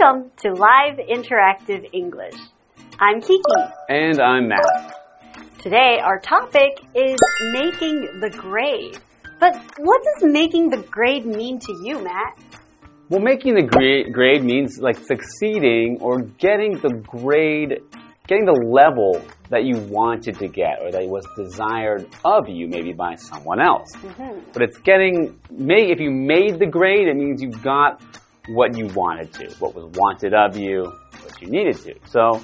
Welcome to Live Interactive English. I'm Kiki. And I'm Matt. Today our topic is making the grade. But what does making the grade mean to you, Matt? Well, making the grade, grade means like succeeding or getting the grade, getting the level that you wanted to get or that was desired of you, maybe by someone else. Mm -hmm. But it's getting, if you made the grade, it means you got what you wanted to, what was wanted of you, what you needed to. So,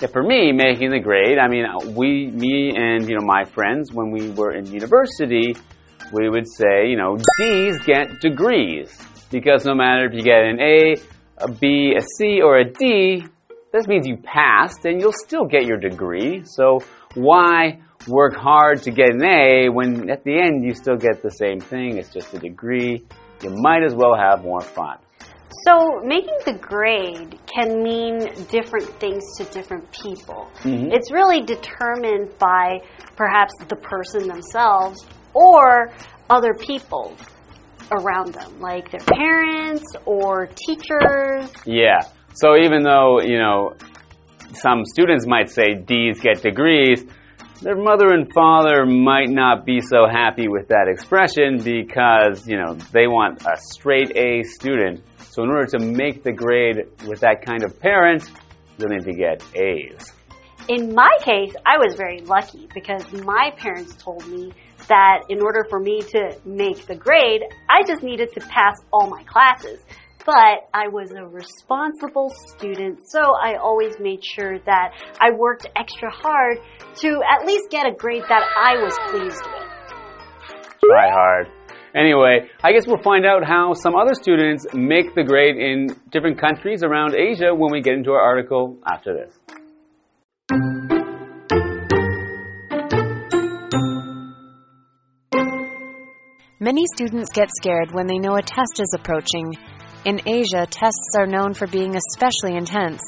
yeah, for me, making the grade, I mean, we, me and, you know, my friends, when we were in university, we would say, you know, D's get degrees because no matter if you get an A, a B, a C, or a D, this means you passed and you'll still get your degree. So why work hard to get an A when at the end you still get the same thing? It's just a degree. You might as well have more fun. So, making the grade can mean different things to different people. Mm -hmm. It's really determined by perhaps the person themselves or other people around them, like their parents or teachers. Yeah. So even though, you know, some students might say D's get degrees, their mother and father might not be so happy with that expression because, you know, they want a straight A student. So in order to make the grade with that kind of parent, you'll need to get A's. In my case, I was very lucky because my parents told me that in order for me to make the grade, I just needed to pass all my classes. But I was a responsible student, so I always made sure that I worked extra hard to at least get a grade that I was pleased with. Try hard. Anyway, I guess we'll find out how some other students make the grade in different countries around Asia when we get into our article after this. Many students get scared when they know a test is approaching. In Asia, tests are known for being especially intense.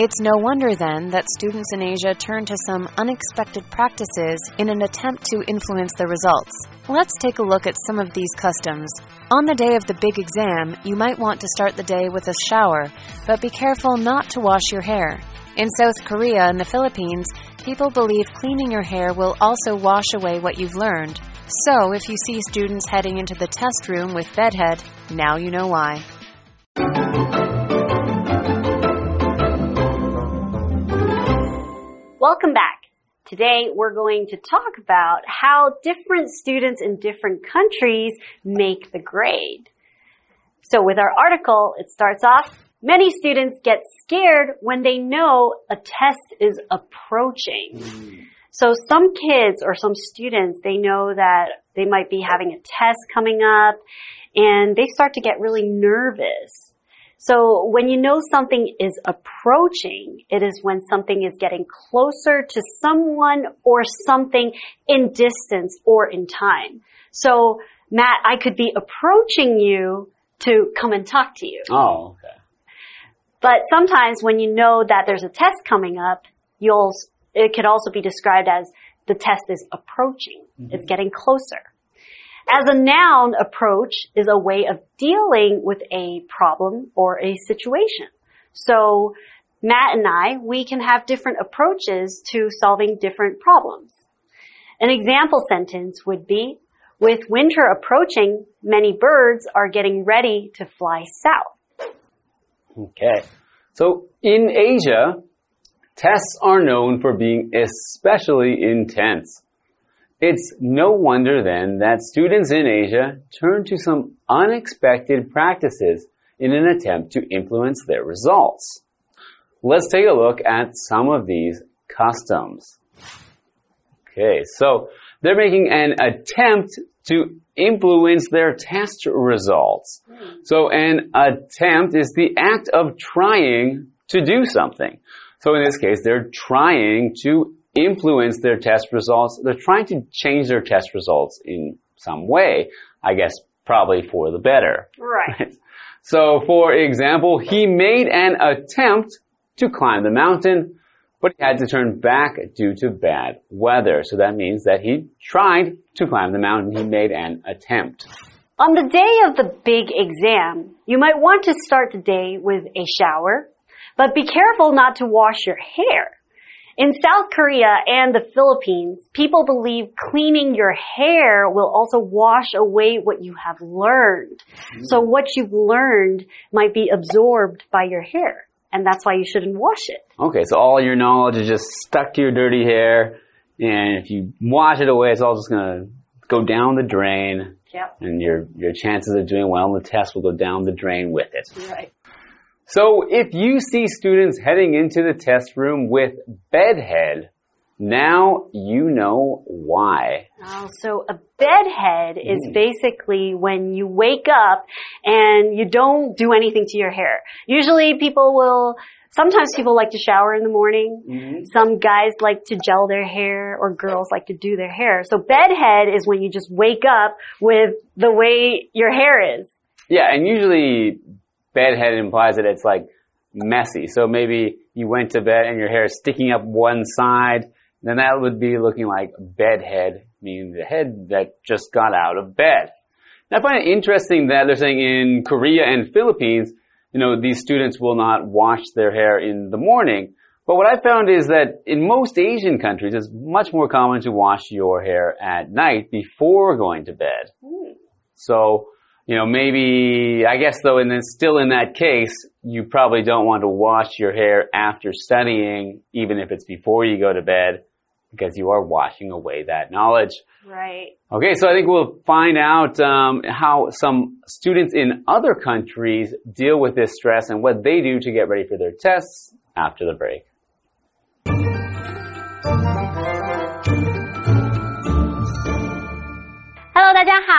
It's no wonder then that students in Asia turn to some unexpected practices in an attempt to influence the results. Let's take a look at some of these customs. On the day of the big exam, you might want to start the day with a shower, but be careful not to wash your hair. In South Korea and the Philippines, people believe cleaning your hair will also wash away what you've learned. So, if you see students heading into the test room with bedhead, now you know why. Welcome back. Today we're going to talk about how different students in different countries make the grade. So with our article, it starts off, many students get scared when they know a test is approaching. Mm. So some kids or some students, they know that they might be having a test coming up and they start to get really nervous. So when you know something is approaching, it is when something is getting closer to someone or something in distance or in time. So Matt, I could be approaching you to come and talk to you. Oh, okay. But sometimes when you know that there's a test coming up, you'll it could also be described as the test is approaching. Mm -hmm. It's getting closer. As a noun, approach is a way of dealing with a problem or a situation. So, Matt and I, we can have different approaches to solving different problems. An example sentence would be, with winter approaching, many birds are getting ready to fly south. Okay. So in Asia, Tests are known for being especially intense. It's no wonder then that students in Asia turn to some unexpected practices in an attempt to influence their results. Let's take a look at some of these customs. Okay, so they're making an attempt to influence their test results. So an attempt is the act of trying to do something. So in this case, they're trying to influence their test results. They're trying to change their test results in some way. I guess probably for the better. Right. So for example, he made an attempt to climb the mountain, but he had to turn back due to bad weather. So that means that he tried to climb the mountain. He made an attempt. On the day of the big exam, you might want to start the day with a shower, but be careful not to wash your hair. In South Korea and the Philippines, people believe cleaning your hair will also wash away what you have learned. So mm. what you've learned might be absorbed by your hair. And that's why you shouldn't wash it. Okay, so all your knowledge is just stuck to your dirty hair, and if you wash it away, it's all just gonna go down the drain, Yep. and your your chances of doing well on the test will go down the drain with it. Right. So if you see students heading into the test room with bedhead, now you know why. Oh, so a bedhead is hmm. basically when you wake up and you don't do anything to your hair. Usually people will, sometimes people like to shower in the morning. Mm-hmm. Some guys like to gel their hair or girls like to do their hair. So bedhead is when you just wake up with the way your hair is. Yeah, and usually bedhead implies that it's like messy. So maybe you went to bed and your hair is sticking up one side, then that would be looking like bedhead, meaning the head that just got out of bed. Now I find it interesting that they're saying in Korea and Philippines, you know, these students will not wash their hair in the morning. But what I found is that in most Asian countries, it's much more common to wash your hair at night before going to bed. Hmm. So, you know, maybe, I guess though, and then still in that case, you probably don't want to wash your hair after studying, even if it's before you go to bed, because you are washing away that knowledge. Right. Okay, so I think we'll find out um, how some students in other countries deal with this stress and what they do to get ready for their tests after the break.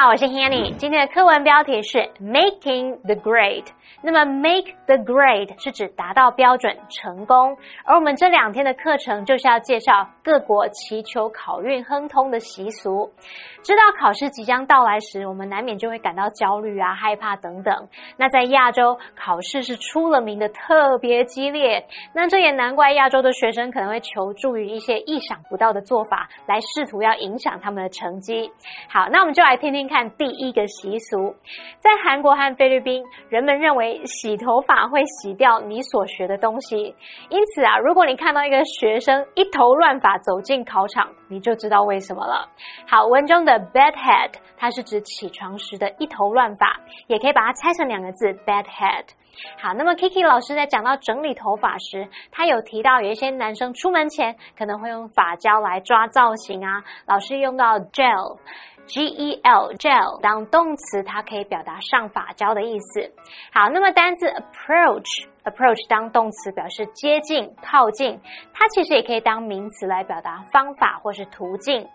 好，我是 Hanny。今天的课文标题是 Making the Grade。那么 make the grade 是指达到标准、成功，而我们这两天的课程就是要介绍各国祈求考运亨通的习俗。知道考试即将到来时，我们难免就会感到焦虑啊、害怕等等。那在亚洲，考试是出了名的特别激烈，那这也难怪亚洲的学生可能会求助于一些意想不到的做法，来试图要影响他们的成绩。好，那我们就来听听看第一个习俗。在韩国和菲律宾，人们认为洗头发会洗掉你所学的东西，因此啊，如果你看到一个学生一头乱发走进考场，你就知道为什么了。好，文中的 bed head 它是指起床时的一头乱发，也可以把它拆成两个字 bed head。好，那么 Kiki 老师在讲到整理头发时，他有提到有一些男生出门前可能会用发胶来抓造型啊，老师用到 gel。G E L gel 当动词，它可以表达上发胶的意思。好，那么单字 approach approach 当动词表示接近、靠近，它其实也可以当名词来表达方法或是途径。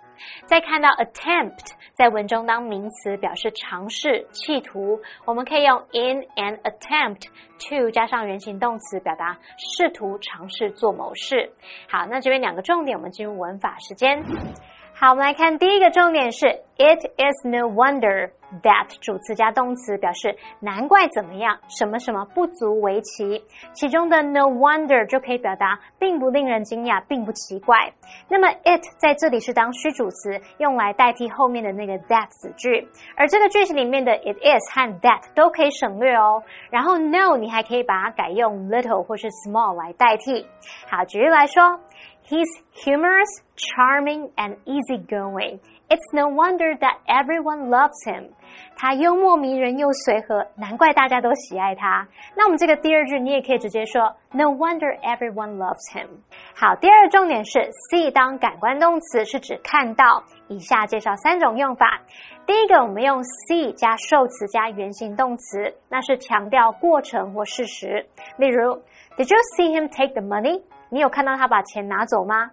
再看到 attempt 在文中当名词表示尝试、企图，我们可以用 in an attempt to 加上原形动词表达试图、尝试做某事。好，那这边两个重点，我们进入文法时间。好，我们来看第一个重点是 It is no wonder that 主词加动词表示难怪怎么样，什么什么不足为奇。其中的 no wonder 就可以表达并不令人惊讶，并不奇怪。那么 it 在这里是当虚主词，用来代替后面的那个 that 子句。而这个句型里面的 it is 和 that 都可以省略哦。然后 no 你还可以把它改用 little 或是 small 来代替。好，举例来说。He's humorous, charming, and easygoing. It's no wonder that everyone loves him. 他幽默迷人又随和，难怪大家都喜爱他。那我们这个第二句，你也可以直接说 No wonder everyone loves him。好，第二个重点是 see 当感官动词是指看到。以下介绍三种用法。第一个，我们用 see 加受词加原形动词，那是强调过程或事实。例如，Did you see him take the money？ 你有看到他把钱拿走吗？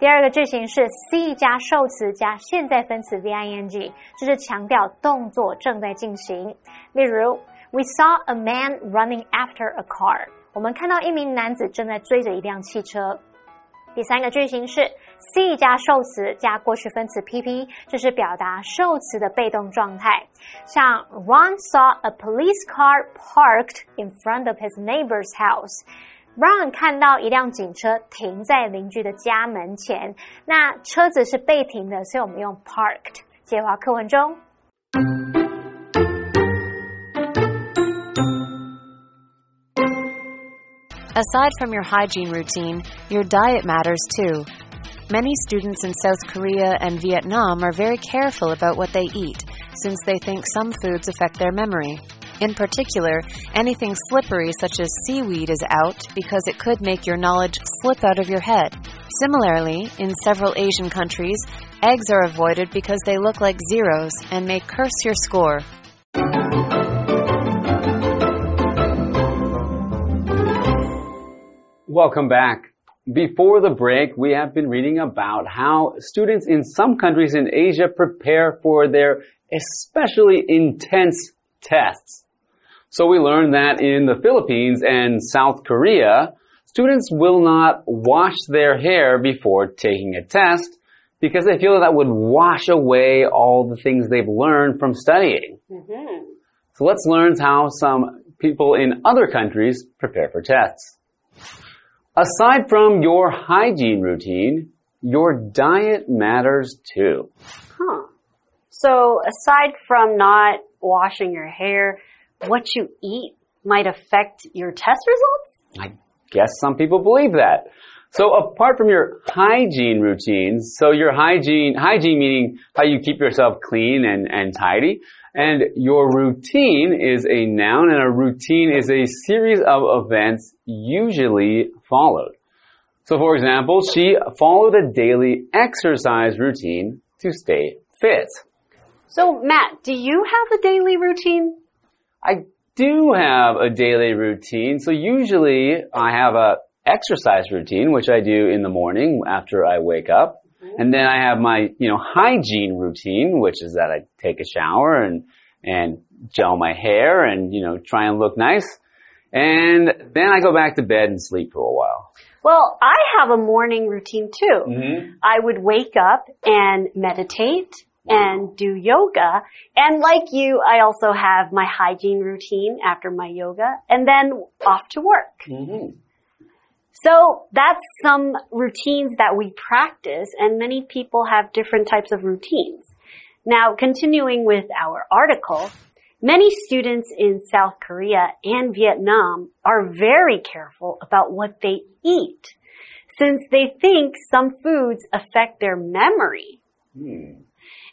第二个句型是 see 加受词加现在分词 ving，这是强调动作正在进行。例如，We saw a man running after a car。我们看到一名男子正在追着一辆汽车。第三个句型是 see 加受词加过去分词 pp，这是表达受词的被动状态。像 Ron saw a police car parked in front of his neighbor's house。Brown 看到一辆警车停在邻居的家门前，那车子是被停的，所以我们用 parked。接话课文中。Aside from your hygiene routine, your diet matters too. Many students in South Korea and Vietnam are very careful about what they eat, since they think some foods affect their memory. In particular, anything slippery such as seaweed is out because it could make your knowledge slip out of your head. Similarly, in several Asian countries, eggs are avoided because they look like zeros and may curse your score. Welcome back. Before the break, we have been reading about how students in some countries in Asia prepare for their especially intense tests. So we learned that in the Philippines and South Korea, students will not wash their hair before taking a test because they feel that that would wash away all the things they've learned from studying. Mm-hmm. So let's learn how some people in other countries prepare for tests. Aside from your hygiene routine, your diet matters too. Huh. So aside from not washing your hair, what you eat might affect your test results? I guess some people believe that. So apart from your hygiene routines, so your hygiene, hygiene meaning how you keep yourself clean and, and tidy, and your routine is a noun and a routine is a series of events usually followed. So for example, she followed a daily exercise routine to stay fit. So Matt, do you have a daily routine? I do have a daily routine. So usually I have a exercise routine, which I do in the morning after I wake up. And then I have my, you know, hygiene routine, which is that I take a shower and, and gel my hair and, you know, try and look nice. And then I go back to bed and sleep for a while. Well, I have a morning routine too. Mm-hmm. I would wake up and meditate and do yoga. And like you, I also have my hygiene routine after my yoga and then off to work. Mm-hmm. So that's some routines that we practice and many people have different types of routines. Now, continuing with our article, many students in South Korea and Vietnam are very careful about what they eat since they think some foods affect their memory.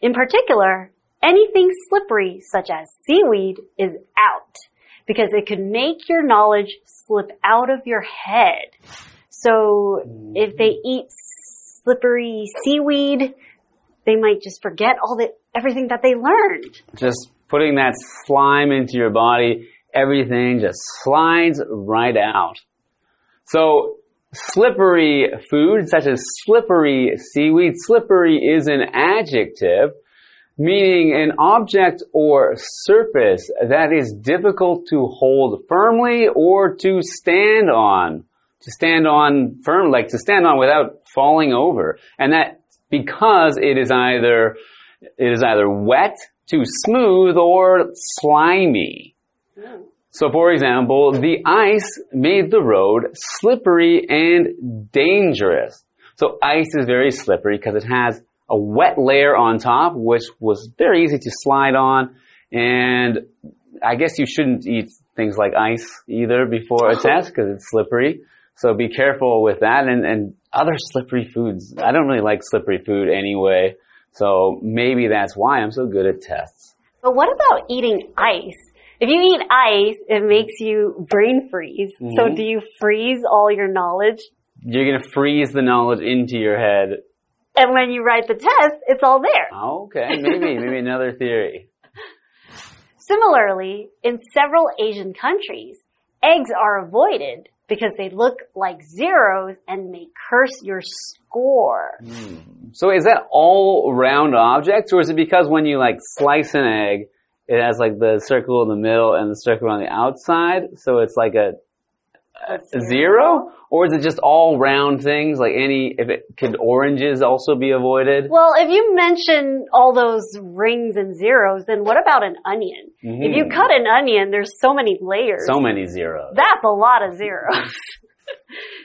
In particular, anything slippery such as seaweed is out because it could make your knowledge slip out of your head. So if they eat slippery seaweed, they might just forget all the everything that they learned. Just putting that slime into your body, everything just slides right out. So slippery food, such as slippery seaweed, slippery is an adjective meaning an object or surface that is difficult to hold firmly or to stand on. To stand on firm, like to stand on without falling over. And that because it is either, it is either wet, too smooth, or slimy. Hmm. So for example, the ice made the road slippery and dangerous. So ice is very slippery because it has a wet layer on top, which was very easy to slide on. And I guess you shouldn't eat things like ice either before a test because it's slippery. So be careful with that and, and other slippery foods. I don't really like slippery food anyway. So maybe that's why I'm so good at tests. But what about eating ice? If you eat ice, it makes you brain freeze. So Mhm. do you freeze all your knowledge? You're gonna freeze the knowledge into your head. And when you write the test, it's all there. Okay, maybe, maybe another theory. Similarly, in several Asian countries, eggs are avoided because they look like zeros and may curse your score. So is that all round objects or is it because when you like slice an egg, it has like the circle in the middle and the circle on the outside? So it's like a, a zero? Or is it just all round things? Like any, if it, could oranges also be avoided? Well, if you mention all those rings and zeros, then what about an onion? If you Mhm. cut an onion, there's so many layers. So many zeros. That's a lot of zeros.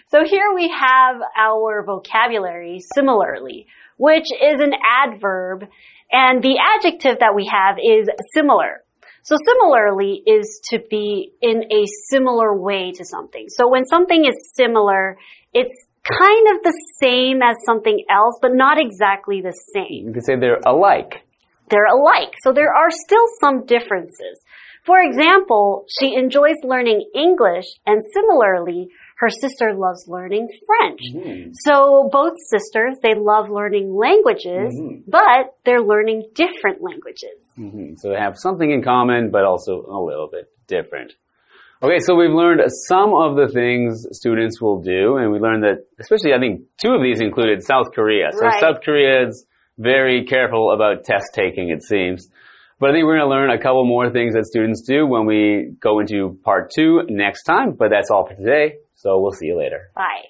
So here we have our vocabulary similarly, which is an adverb, and the adjective that we have is similar. So similarly is to be in a similar way to something. So when something is similar, it's kind of the same as something else, but not exactly the same. You could say they're alike. They're alike. So there are still some differences. For example, she enjoys learning English and similarly, her sister loves learning French. Mm. So both sisters, they love learning languages, Mhm. but they're learning different languages. Mhm. So they have something in common, but also a little bit different. Okay, so we've learned some of the things students will do, and we learned that, especially I think two of these included South Korea. So Right. South Korea is very careful about test taking, it seems. But I think we're going to learn a couple more things that students do when we go into part two next time. But that's all for today. So we'll see you later. Bye.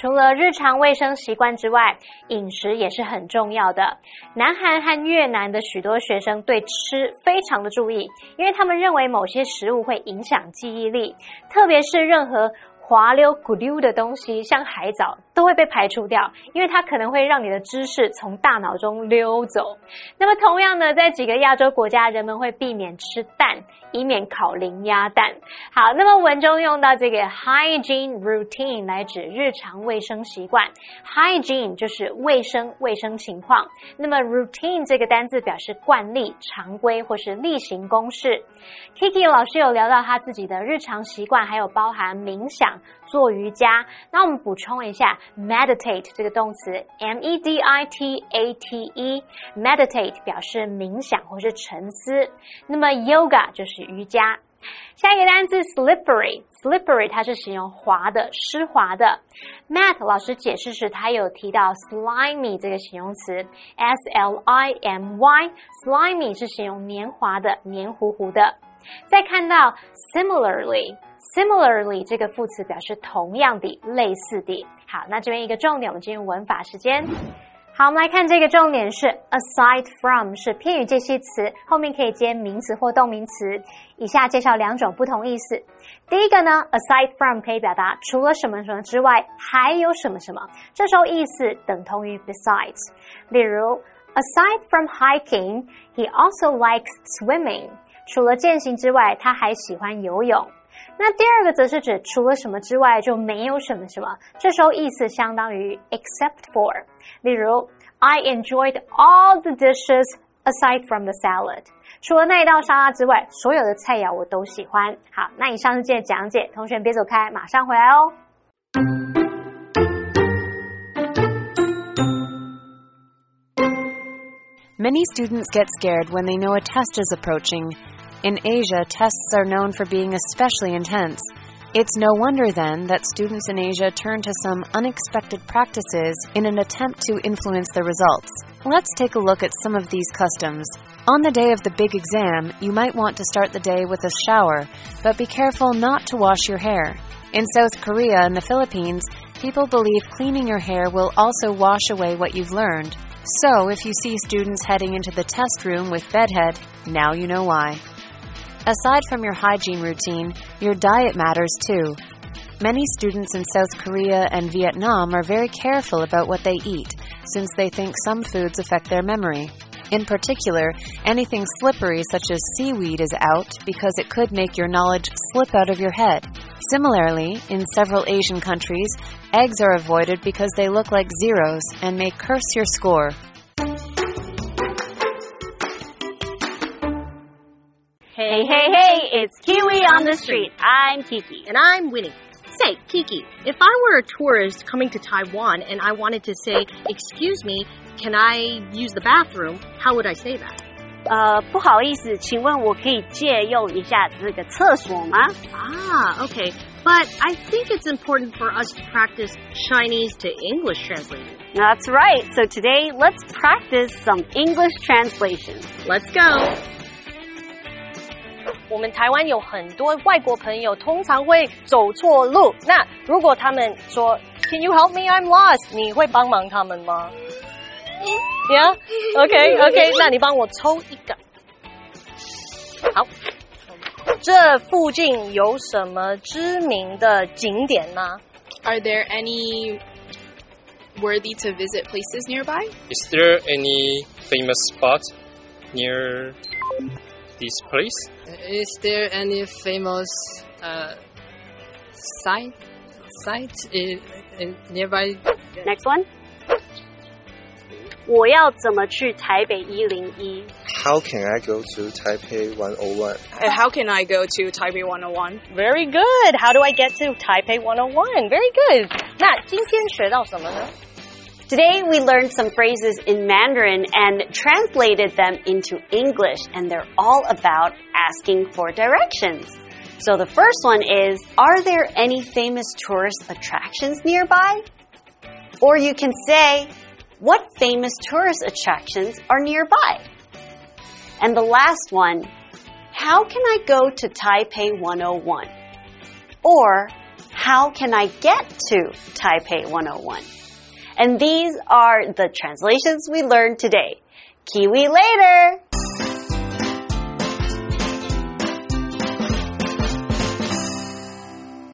除了日常卫生习惯之外，饮食也是很重要的。南韩和越南的许多学生对吃非常的注意，因为他们认为某些食物会影响记忆力，特别是任何 滑溜咕溜的东西，像海藻都会被排除掉，因为它可能会让你的知识从大脑中溜走。那么同样呢，在几个亚洲国家，人们会避免吃蛋，以免烤零鸭蛋。好，那么文中用到这个 hygiene routine 来指日常卫生习惯，hygiene 就是卫生卫生情况。那么 routine 这个单字表示惯例、常规或是例行公事。Kiki 老师有聊到他自己的日常习惯，还有包含冥想、做瑜伽。那我们补充一下，meditate 这个动词，m e d i t a t e，meditate 表示冥想或是沉思。那么 yoga 就是瑜伽。下一个单词 slippery，slippery 它是形容滑的、湿滑的。Matt 老师解释时，他有提到 slimy 这个形容词，s l i m y，slimy 是形容黏滑的、黏糊糊的。再看到 similarly，similarly 这个副词表示同样的、类似的。好，那这边一个重点，我们进入文法时间。好，我们来看这个重点是 aside from 是偏语介系词，后面可以接名词或动名词。以下介绍两种不同意思。第一个呢，aside from 可以表达除了什么什么之外还有什么什么，这时候意思等同于 besides。例如，aside from hiking, he also likes swimming。除了健行之外，他还喜欢游泳。那第二个则是指除了什么之外就没有什么什么，这时候意思相当于 except for。例如，I enjoyed all the dishes aside from the salad。除了那一道沙拉之外，所有的菜肴我都喜欢。好，那以上是今天的讲解，同学们别走开，马上回来哦。 Many students get scared when they know a test is approaching. In Asia, tests are known for being especially intense. It's no wonder then that students in Asia turn to some unexpected practices in an attempt to influence the results. Let's take a look at some of these customs. On the day of the big exam, you might want to start the day with a shower, but be careful not to wash your hair. In South Korea and the Philippines, people believe cleaning your hair will also wash away what you've learned. So, if you see students heading into the test room with bedhead, now you know why. Aside from your hygiene routine, your diet matters too. Many students in South Korea and Vietnam are very careful about what they eat, since they think some foods affect their memory. In particular, anything slippery such as seaweed is out because it could make your knowledge slip out of your head. Similarly, in several Asian countries, eggs are avoided because they look like zeros and may curse your score. Hey, hey, hey, it's Kiwi on the street. I'm Kiki. And I'm Winnie. Say, Kiki, if I were a tourist coming to Taiwan and I wanted to say, Excuse me, can I use the bathroom? How would I say that? 呃，不好意思，请问我可以借用一下这个厕所吗？ Ah, okay. But I think it's important for us to practice Chinese to English translation. That's right. So today, let's practice some English translations. Let's go. 我们台湾有很多外国朋友，通常会走错路。那如果他们说 "Can you help me? I'm lost"，你会帮忙他们吗？Yeah, OK, OK，那你帮我抽一个。 好，这附近有什么知名的景点吗？ Are there any worthy to visit places nearby? Is there any famous spot near this place? Is there any famous uh, site site in, in nearby? Next one. 我要怎么去台北一零一？ How can I go to Taipei 101? Uh, how can I go to Taipei 101? Very good. How do I get to Taipei 101? Very good. 那今天学到什么呢？ Today we learned some phrases in Mandarin and translated them into English, and they're all about asking for directions. So the first one is Are there any famous tourist attractions nearby? Or you can say, What famous tourist attractions are nearby? And the last one, How can I go to Taipei 101? Or, How can I get to Taipei 101? And these are the translations we learned today. Kiwi later!